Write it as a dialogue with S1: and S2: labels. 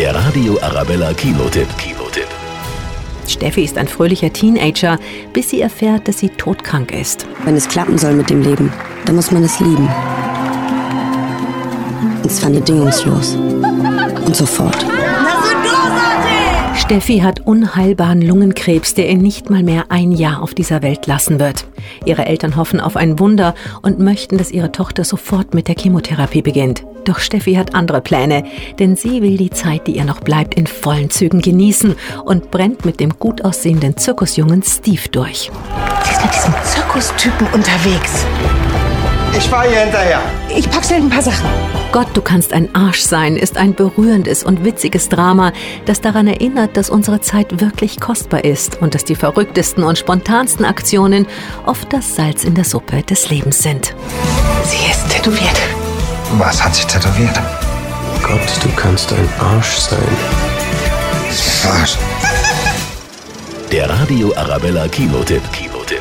S1: Der Radio Arabella Kinotipp. Kinotipp.
S2: Steffi ist ein fröhlicher Teenager, bis sie erfährt, dass sie todkrank ist.
S3: Wenn es klappen soll mit dem Leben, dann muss man es lieben. Und zwar bedingungslos. Und sofort.
S2: Steffi hat unheilbaren Lungenkrebs, der ihn nicht mal mehr ein Jahr auf dieser Welt lassen wird. Ihre Eltern hoffen auf ein Wunder und möchten, dass ihre Tochter sofort mit der Chemotherapie beginnt. Doch Steffi hat andere Pläne, denn sie will die Zeit, die ihr noch bleibt, in vollen Zügen genießen und brennt mit dem gut aussehenden Zirkusjungen Steve durch.
S4: Sie ist mit diesem Zirkustypen unterwegs.
S5: Ich fahre hier hinterher.
S4: Ich pack schnell ein paar Sachen.
S2: Gott, du kannst ein Arsch sein ist ein berührendes und witziges Drama, das daran erinnert, dass unsere Zeit wirklich kostbar ist und dass die verrücktesten und spontansten Aktionen oft das Salz in der Suppe des Lebens sind.
S4: Sie ist tätowiert.
S5: Was hat sich tätowiert?
S6: Gott, du kannst ein Arsch sein.
S5: Arsch.
S1: Der Radio Arabella Kinotipp. Kinotipp.